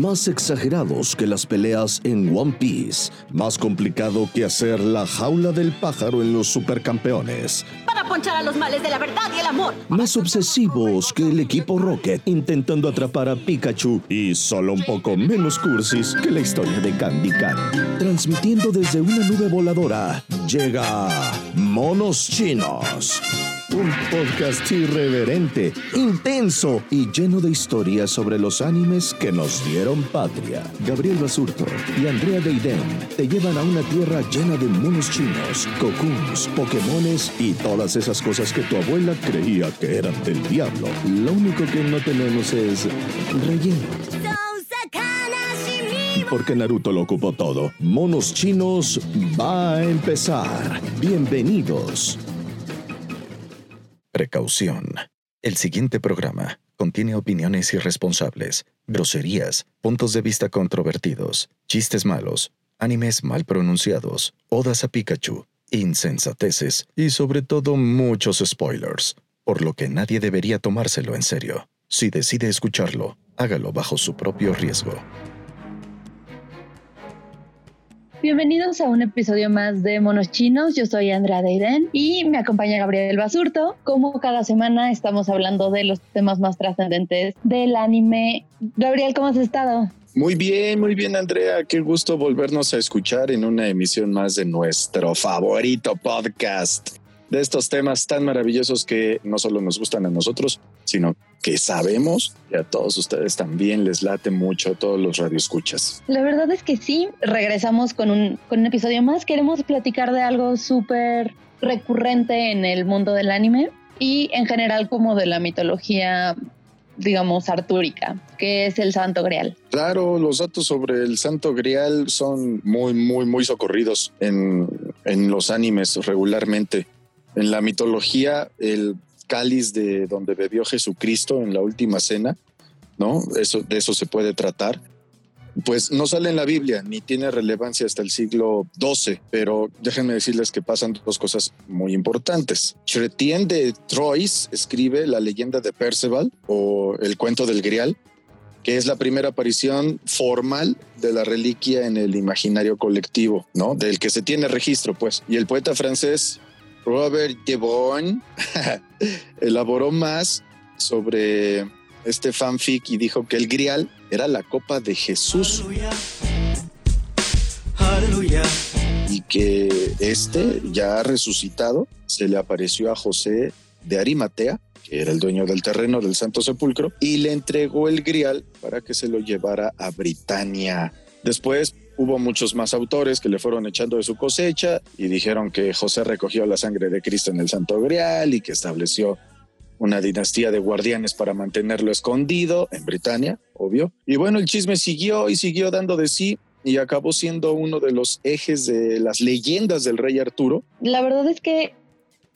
más exagerados que las peleas en One Piece, más complicado que hacer la jaula del pájaro en los supercampeones. Para ponchar a los males de la verdad y el amor. Más obsesivos que el equipo Rocket intentando atrapar a Pikachu y solo un poco menos cursis que la historia de Candy Candy. Transmitiendo desde una nube voladora, llega Monos Chinos. Un podcast irreverente, intenso y lleno de historias sobre los animes que nos dieron patria. Gabriel Basurto y Andrea Deiden te llevan a una tierra llena de monos chinos, cocoons, pokémones y todas esas cosas que tu abuela creía que eran del diablo. Lo único que no tenemos es relleno. Porque Naruto lo ocupó todo. Monos chinos va a empezar. Bienvenidos. Precaución. El siguiente programa contiene opiniones irresponsables, groserías, puntos de vista controvertidos, chistes malos, animes mal pronunciados, odas a Pikachu, insensateces y sobre todo muchos spoilers, por lo que nadie debería tomárselo en serio. Si decide escucharlo, hágalo bajo su propio riesgo. Bienvenidos a un episodio más de Monos Chinos. Yo soy Andrea Deiden y me acompaña Gabriel Basurto. Como cada semana estamos hablando de los temas más trascendentes del anime. Gabriel, ¿cómo has estado? Muy bien, muy bien, Andrea. Qué gusto volvernos a escuchar en una emisión más de nuestro favorito podcast de estos temas tan maravillosos que no solo nos gustan a nosotros, sino que sabemos que a todos ustedes también les late mucho, a todos los radioescuchas. La verdad es que sí, regresamos con un, con un episodio más. Queremos platicar de algo súper recurrente en el mundo del anime y en general como de la mitología digamos, artúrica, que es el Santo Grial. Claro, los datos sobre el Santo Grial son muy, muy, muy socorridos en, en los animes regularmente. En la mitología, el cáliz de donde bebió Jesucristo en la última cena, ¿no? Eso, de eso se puede tratar. Pues no sale en la Biblia ni tiene relevancia hasta el siglo XII, pero déjenme decirles que pasan dos cosas muy importantes. Chrétien de Troyes escribe la leyenda de Perceval o el cuento del Grial, que es la primera aparición formal de la reliquia en el imaginario colectivo, ¿no? Del que se tiene registro, pues. Y el poeta francés Robert Devon elaboró más sobre este fanfic y dijo que el grial era la copa de Jesús. Y que este, ya resucitado, se le apareció a José de Arimatea, que era el dueño del terreno del Santo Sepulcro, y le entregó el grial para que se lo llevara a Britania. Después hubo muchos más autores que le fueron echando de su cosecha y dijeron que José recogió la sangre de Cristo en el Santo Grial y que estableció una dinastía de guardianes para mantenerlo escondido en Britania, obvio. Y bueno, el chisme siguió y siguió dando de sí y acabó siendo uno de los ejes de las leyendas del rey Arturo. La verdad es que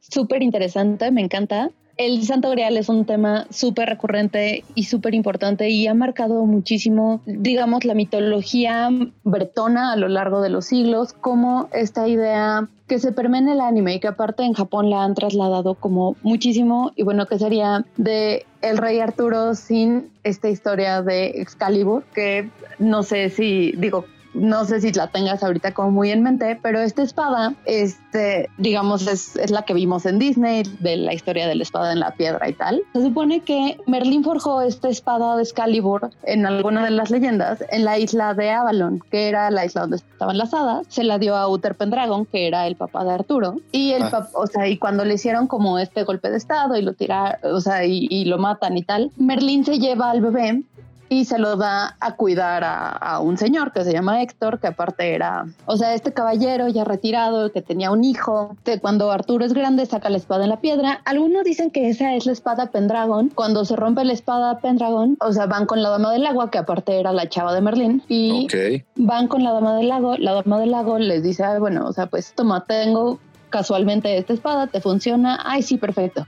súper interesante, me encanta. El Santo Grial es un tema súper recurrente y súper importante y ha marcado muchísimo, digamos, la mitología bretona a lo largo de los siglos, como esta idea que se permea en el anime y que aparte en Japón la han trasladado como muchísimo y bueno, que sería de el rey Arturo sin esta historia de Excalibur, que no sé si, digo, no sé si la tengas ahorita como muy en mente, pero esta espada, este, digamos, es, es, la que vimos en Disney, de la historia de la espada en la piedra y tal. Se supone que Merlín forjó esta espada de Excalibur en alguna de las leyendas en la isla de Avalon, que era la isla donde estaban las hadas. Se la dio a Uther Pendragon, que era el papá de Arturo. Y el ah. o sea, y cuando le hicieron como este golpe de estado y lo tiraron, o sea, y, y lo matan y tal, Merlín se lleva al bebé y se lo da a cuidar a, un señor que se llama Héctor, que aparte era, o sea, este caballero ya retirado, que tenía un hijo, que cuando Arturo es grande saca la espada en la piedra. Algunos dicen que esa es la espada Pendragon. Cuando se rompe la espada Pendragon, o sea, van con la dama del agua, que aparte era la chava de Merlín, y van con la dama del lago. La dama del lago les dice, bueno, o sea, pues toma, tengo casualmente esta espada, te funciona, ay, sí, perfecto.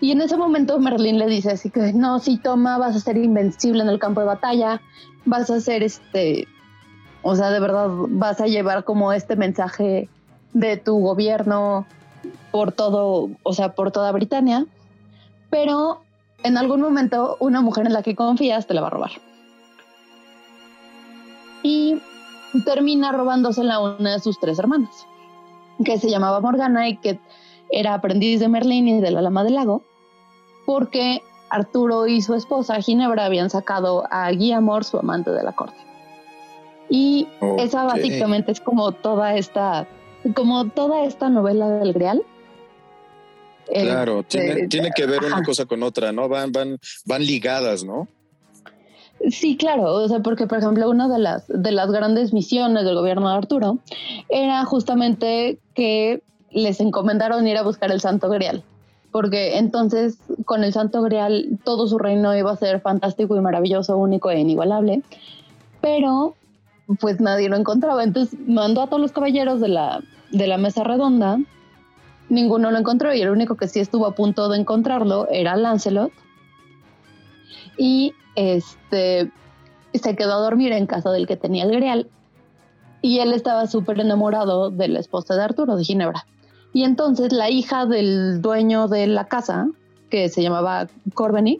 Y en ese momento Merlín le dice así que no, si toma, vas a ser invencible en el campo de batalla, vas a ser este, o sea, de verdad vas a llevar como este mensaje de tu gobierno por todo, o sea, por toda Britania, pero en algún momento una mujer en la que confías te la va a robar. termina robándosela a una de sus tres hermanas, que se llamaba Morgana y que era aprendiz de Merlín y de la Lama del Lago, porque Arturo y su esposa Ginebra habían sacado a Guillamor, su amante de la corte. Y esa básicamente es como toda esta, como toda esta novela del Grial. Claro, tiene, tiene, que ver una cosa con otra, ¿no? Van, van, van ligadas, ¿no? Sí, claro, o sea, porque por ejemplo una de las de las grandes misiones del gobierno de Arturo era justamente que les encomendaron ir a buscar el Santo Grial, porque entonces con el Santo Grial todo su reino iba a ser fantástico y maravilloso, único e inigualable, pero pues nadie lo encontraba, entonces mandó a todos los caballeros de la de la mesa redonda, ninguno lo encontró y el único que sí estuvo a punto de encontrarlo era Lancelot. Y este, se quedó a dormir en casa del que tenía el grial y él estaba súper enamorado de la esposa de Arturo, de Ginebra. Y entonces la hija del dueño de la casa, que se llamaba Corbeny,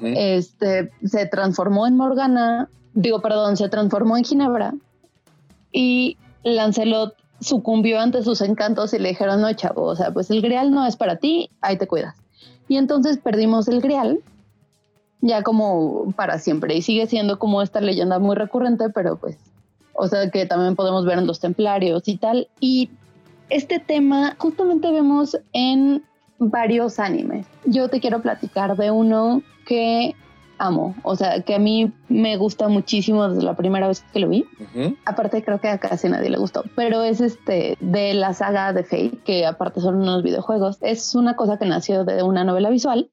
este, se transformó en Morgana, digo, perdón, se transformó en Ginebra y Lancelot sucumbió ante sus encantos y le dijeron, no, chavo, o sea, pues el grial no es para ti, ahí te cuidas. Y entonces perdimos el grial ya como para siempre y sigue siendo como esta leyenda muy recurrente, pero pues, o sea, que también podemos ver en los templarios y tal. Y este tema justamente vemos en varios animes. Yo te quiero platicar de uno que amo. O sea, que a mí me gusta muchísimo desde la primera vez que lo vi. Aparte, creo que a casi nadie le gustó. Pero es este de la saga de Fate, que aparte son unos videojuegos. Es una cosa que nació de una novela visual.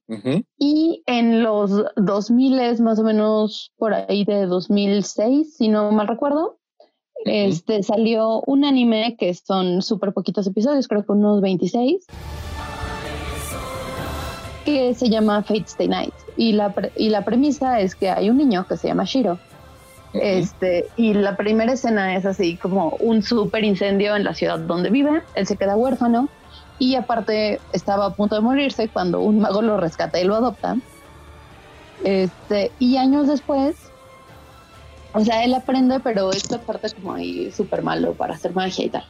Y en los 2000 más o menos por ahí de 2006, si no mal recuerdo. Este salió un anime que son súper poquitos episodios, creo que unos 26 que se llama Fate Stay Night. Y la, y la premisa es que hay un niño que se llama Shiro. Este, y la primera escena es así como un súper incendio en la ciudad donde vive. Él se queda huérfano y aparte estaba a punto de morirse cuando un mago lo rescata y lo adopta. Este, y años después, o sea, él aprende, pero esta parte como ahí súper malo para hacer magia y tal.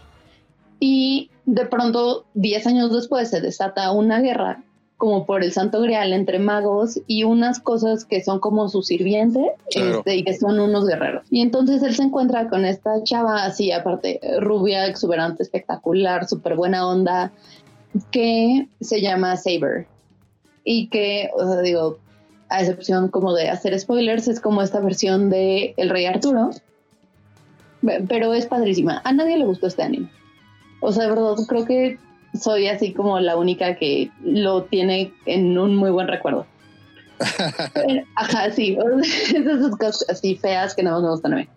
Y de pronto, 10 años después, se desata una guerra como por el santo grial entre magos y unas cosas que son como sus sirvientes este, y que son unos guerreros. Y entonces él se encuentra con esta chava así, aparte, rubia, exuberante, espectacular, súper buena onda, que se llama Saber. Y que, o sea, digo, a excepción como de hacer spoilers, es como esta versión de El Rey Arturo, pero es padrísima. A nadie le gustó este anime. O sea, de verdad, creo que soy así como la única que lo tiene en un muy buen recuerdo. ajá, sí, esas cosas así feas que no me gustan a mí.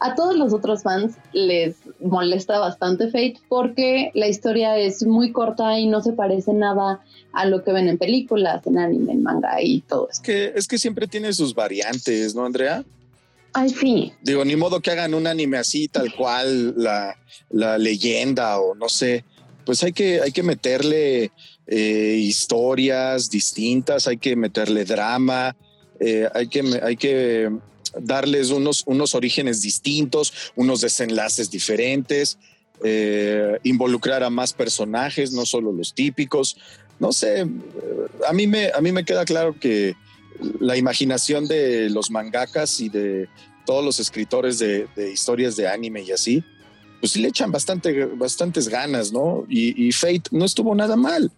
A todos los otros fans les molesta bastante Fate porque la historia es muy corta y no se parece nada a lo que ven en películas, en anime, en manga y todo. Es que, es que siempre tiene sus variantes, ¿no, Andrea? Ay, sí. Digo, ni modo que hagan un anime así, tal cual, la, la leyenda o no sé pues hay que, hay que meterle eh, historias distintas, hay que meterle drama, eh, hay, que, hay que darles unos, unos orígenes distintos, unos desenlaces diferentes, eh, involucrar a más personajes, no solo los típicos. No sé, a mí me, a mí me queda claro que la imaginación de los mangakas y de todos los escritores de historias de anime y así, pues sí le echan bastante, bastantes ganas, ¿no? Y Fate no estuvo nada mal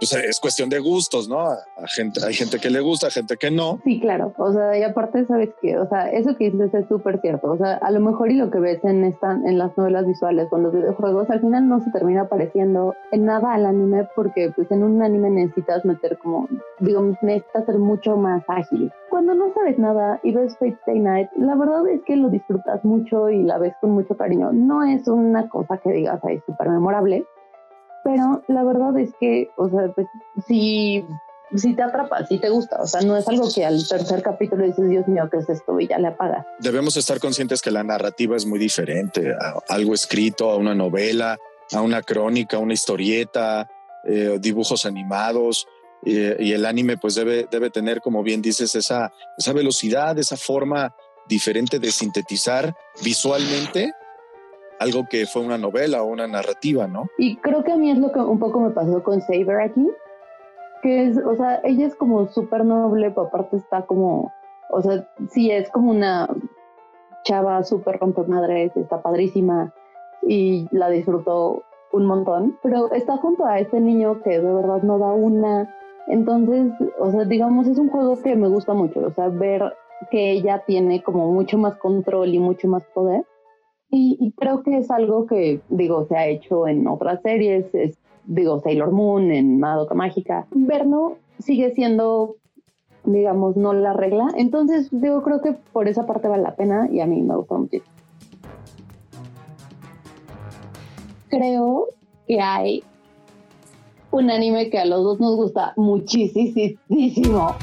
pues es cuestión de gustos, ¿no? Hay gente que le gusta, gente que no. Sí, claro. O sea, y aparte, ¿sabes qué? O sea, eso que dices es súper cierto. O sea, a lo mejor y lo que ves en, esta, en las novelas visuales con los videojuegos, al final no se termina pareciendo en nada al anime porque pues en un anime necesitas meter como, digo, necesitas ser mucho más ágil. Cuando no sabes nada y ves Fate Stay Night, la verdad es que lo disfrutas mucho y la ves con mucho cariño. No es una cosa que digas ahí súper memorable, pero la verdad es que, o sea, pues si te atrapa, si te gusta, o sea, no es algo que al tercer capítulo dices, Dios mío, ¿qué es esto? Y ya le apagas. Debemos estar conscientes que la narrativa es muy diferente algo escrito, a una novela, a una crónica, a una historieta, eh, dibujos animados. y el anime pues debe, debe tener, como bien dices, esa, esa velocidad, esa forma diferente de sintetizar visualmente algo que fue una novela o una narrativa, ¿no? Y creo que a mí es lo que un poco me pasó con Saber aquí, que es, o sea, ella es como súper noble, pero aparte está como, o sea, sí es como una chava súper rompemadres, está padrísima y la disfrutó un montón, pero está junto a este niño que de verdad no da una. Entonces, o sea, digamos, es un juego que me gusta mucho, o sea, ver que ella tiene como mucho más control y mucho más poder. Y, creo que es algo que, digo, se ha hecho en otras series, es, digo, Sailor Moon, en Madoka Mágica. Verno sigue siendo, digamos, no la regla. Entonces, digo, creo que por esa parte vale la pena y a mí me gusta mucho. Creo que hay un anime que a los dos nos gusta muchísimo.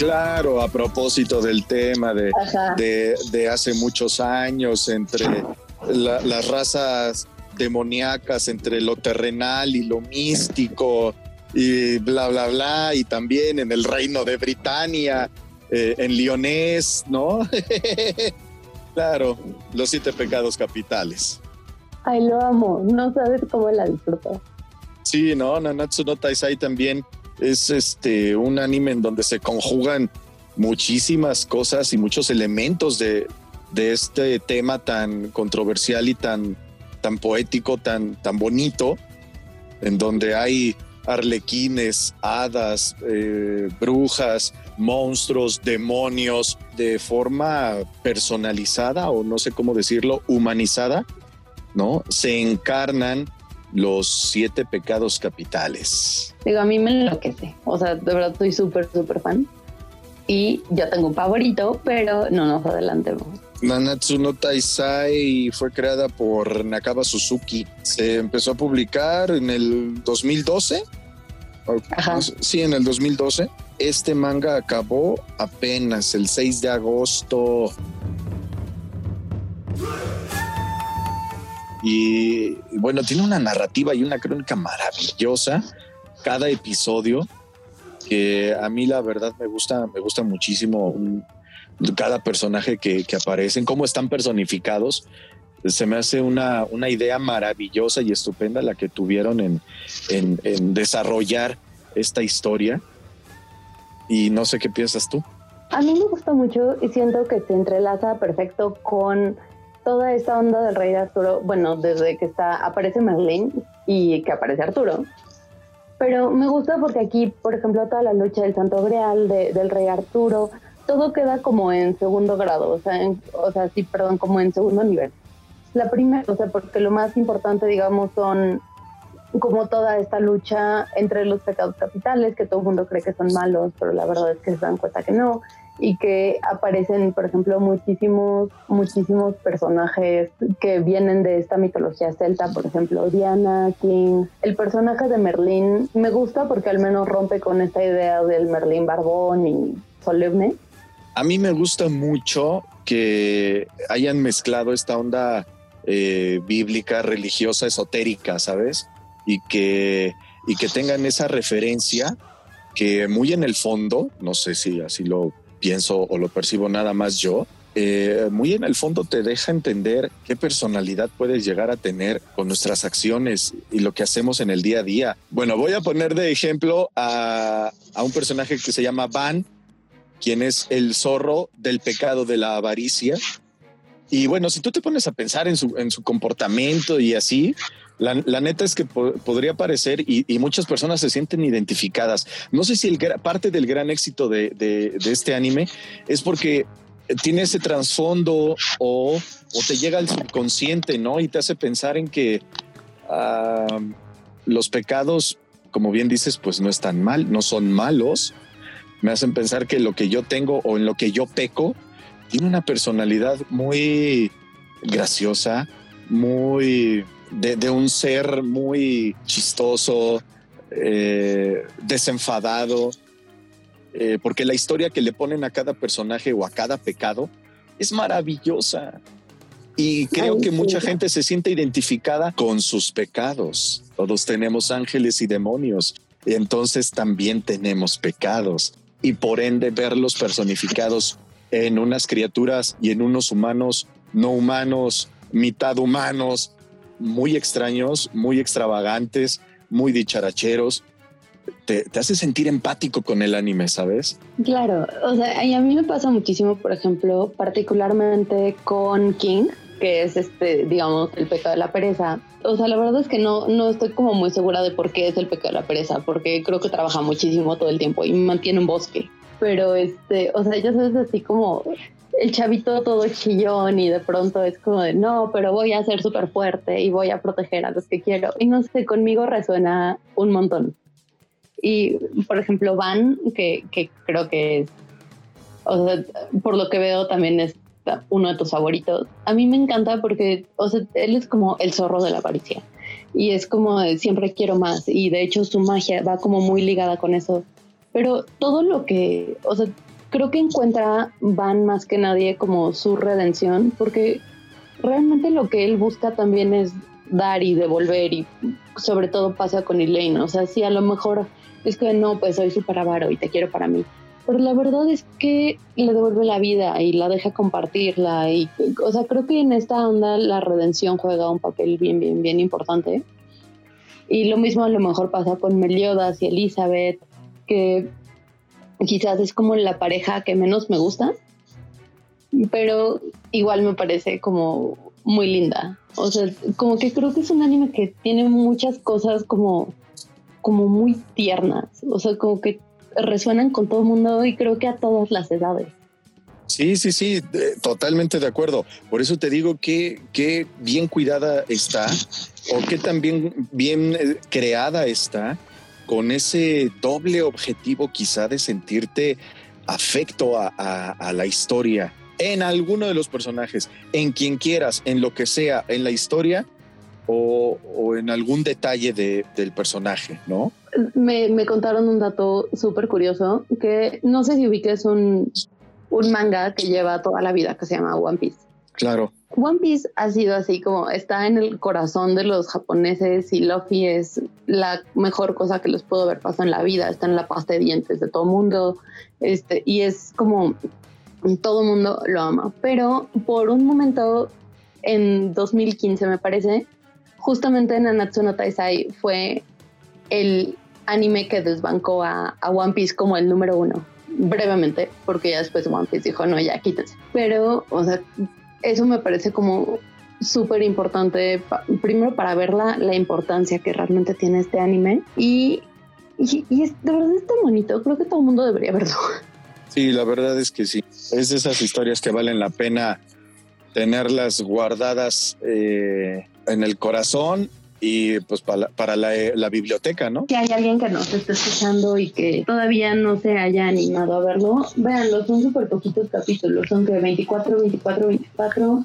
Claro, a propósito del tema de, de, hace muchos años entre las razas demoníacas, entre lo terrenal y lo místico y bla, bla, bla, y también en el reino de Britania, eh, en Lyonés, ¿no? claro, los siete pecados capitales. Ay, lo amo, no sabes cómo la disfruto. Sí, no, Nanatsu no Taisai también es este un anime en donde se conjugan muchísimas cosas y muchos elementos de, este tema tan controversial y tan, tan poético, tan, tan bonito, en donde hay arlequines, hadas, eh, brujas, monstruos, demonios, de forma personalizada o no sé cómo decirlo, humanizada, ¿no? Se encarnan los siete pecados capitales. Digo, a mí me enloquece. O sea, de verdad estoy súper, súper fan. Y yo tengo un favorito, pero no nos adelantemos. Nanatsu no Taisai fue creada por Nakaba Suzuki. Se empezó a publicar en el 2012. Ajá. Sí, en el 2012. Este manga acabó apenas el 6 de agosto. Y bueno, tiene una narrativa y una crónica maravillosa cada episodio que a mí la verdad me gusta, me gusta muchísimo cada personaje que, que aparecen, cómo están personificados. Se me hace una, una idea maravillosa y estupenda la que tuvieron en, en, desarrollar esta historia. Y no sé qué piensas tú. A mí me gusta mucho y siento que se entrelaza perfecto con toda esta onda del rey Arturo, bueno, desde que está, aparece Merlín y que aparece Arturo. Pero me gusta porque aquí, por ejemplo, toda la lucha del Santo Grial, del rey Arturo, todo queda como en segundo grado, o sea, o sea, sí, perdón, como en segundo nivel. La primera, o sea, porque lo más importante, digamos, son como toda esta lucha entre los pecados capitales, que todo el mundo cree que son malos, pero la verdad es que se dan cuenta que no, y que aparecen, por ejemplo, muchísimos, muchísimos personajes que vienen de esta mitología celta, por ejemplo, Diana, King. El personaje de Merlín me gusta porque al menos rompe con esta idea del Merlín barbón y solemne. A mí me gusta mucho que hayan mezclado esta onda eh, bíblica, religiosa, esotérica, ¿sabes? Y que, y que tengan esa referencia que muy en el fondo, no sé si así lo pienso o lo percibo nada más yo, eh, muy en el fondo te deja entender qué personalidad puedes llegar a tener con nuestras acciones y lo que hacemos en el día a día. Bueno, voy a poner de ejemplo a, a un personaje que se llama Van, quien es el zorro del pecado de la avaricia. Y bueno, si tú te pones a pensar en su, en su comportamiento y así, la, neta es que podría parecer y, muchas personas se sienten identificadas. No sé si el, parte del gran éxito de, este anime es porque tiene ese trasfondo o, te llega al subconsciente, ¿no? Y te hace pensar en que los pecados, como bien dices, pues no están mal, no son malos. Me hacen pensar que lo que yo tengo o en lo que yo peco tiene una personalidad muy graciosa, muy de, un ser muy chistoso, eh, desenfadado, eh, porque la historia que le ponen a cada personaje o a cada pecado es maravillosa. Y creo que mucha gente se siente identificada con sus pecados. Todos tenemos ángeles y demonios. Y entonces también tenemos pecados y por ende verlos personificados en unas criaturas y en unos humanos no humanos, mitad humanos, muy extraños, muy extravagantes, muy dicharacheros. Te, hace sentir empático con el anime, ¿sabes? Claro, o sea, a mí me pasa muchísimo, por ejemplo, particularmente con King, que es este, digamos, el pecado de la pereza. O sea, la verdad es que no, no estoy como muy segura de por qué es el pecado de la pereza, porque creo que trabaja muchísimo todo el tiempo y mantiene un bosque. Pero este, o sea, ya sabes, así como el chavito todo chillón y de pronto es como de no, pero voy a ser súper fuerte y voy a proteger a los que quiero. Y no sé, conmigo resuena un montón. Y por ejemplo, Van, que, que creo que es, o sea, por lo que veo también es uno de tus favoritos. A mí me encanta porque, o sea, él es como el zorro de la avaricia y es como siempre quiero más y de hecho su magia va como muy ligada con eso. Pero todo lo que, o sea, creo que encuentra Van más que nadie como su redención porque realmente lo que él busca también es dar y devolver y sobre todo pasa con Elaine, o sea, si a lo mejor es que no, pues soy súper avaro y te quiero para mí, pero la verdad es que le devuelve la vida y la deja compartirla y, o sea, creo que en esta onda la redención juega un papel bien, bien, bien importante. Y lo mismo a lo mejor pasa con Meliodas y Elizabeth, que quizás es como la pareja que menos me gusta, pero igual me parece como muy linda. O sea, como que creo que es un anime que tiene muchas cosas como, como muy tiernas. O sea, como que resuenan con todo el mundo y creo que a todas las edades. Sí, sí, sí, totalmente de acuerdo. Por eso te digo que, que bien cuidada está o que también bien eh, creada está con ese doble objetivo quizá de sentirte afecto a, la historia en alguno de los personajes, en quien quieras, en lo que sea, en la historia o, en algún detalle del personaje, ¿no? me, contaron un dato súper curioso que no sé si ubiques un, un manga que lleva toda la vida que se llama One Piece. Claro. One Piece ha sido así como está en el corazón de los japoneses y Luffy es la mejor cosa que les pudo haber pasado en la vida. Está en la pasta de dientes de todo mundo este, y es como todo mundo lo ama. Pero por un momento en 2015 me parece, justamente en Nanatsu no Taisai fue el anime que desbancó a, One Piece como el número uno, brevemente, porque ya después One Piece dijo, no, ya quítense. Pero, o sea, eso me parece como súper importante, primero para ver la, la, importancia que realmente tiene este anime y, y, es, de verdad es tan bonito, creo que todo el mundo debería verlo. Sí, la verdad es que sí, es de esas historias que valen la pena tenerlas guardadas eh, en el corazón y pues para, para la, la, biblioteca, ¿no? Si hay alguien que nos esté escuchando y que todavía no se haya animado a verlo, véanlo, son súper poquitos capítulos, son que 24, 24, 24,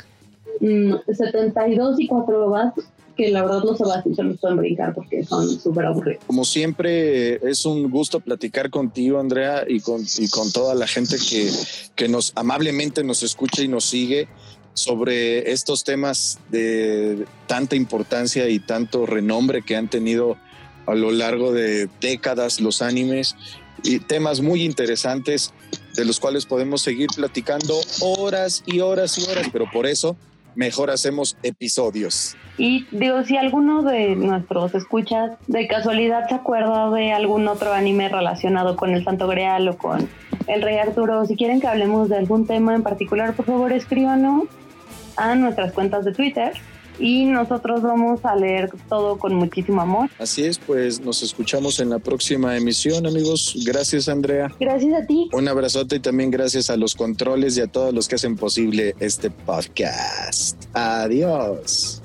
72 y 4 vas que la verdad no se va a se los pueden brincar porque son súper aburridos. Como siempre, es un gusto platicar contigo, Andrea, y con, y con toda la gente que, que nos amablemente nos escucha y nos sigue sobre estos temas de tanta importancia y tanto renombre que han tenido a lo largo de décadas los animes y temas muy interesantes de los cuales podemos seguir platicando horas y horas y horas, pero por eso mejor hacemos episodios. Y digo, si alguno de nuestros escuchas de casualidad se acuerda de algún otro anime relacionado con el Santo Grial o con el Rey Arturo, si quieren que hablemos de algún tema en particular, por favor escríbanos a nuestras cuentas de Twitter y nosotros vamos a leer todo con muchísimo amor. Así es, pues nos escuchamos en la próxima emisión, amigos. Gracias, Andrea. Gracias a ti. Un abrazote y también gracias a los controles y a todos los que hacen posible este podcast. Adiós.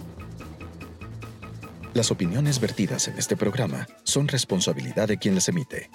Las opiniones vertidas en este programa son responsabilidad de quien las emite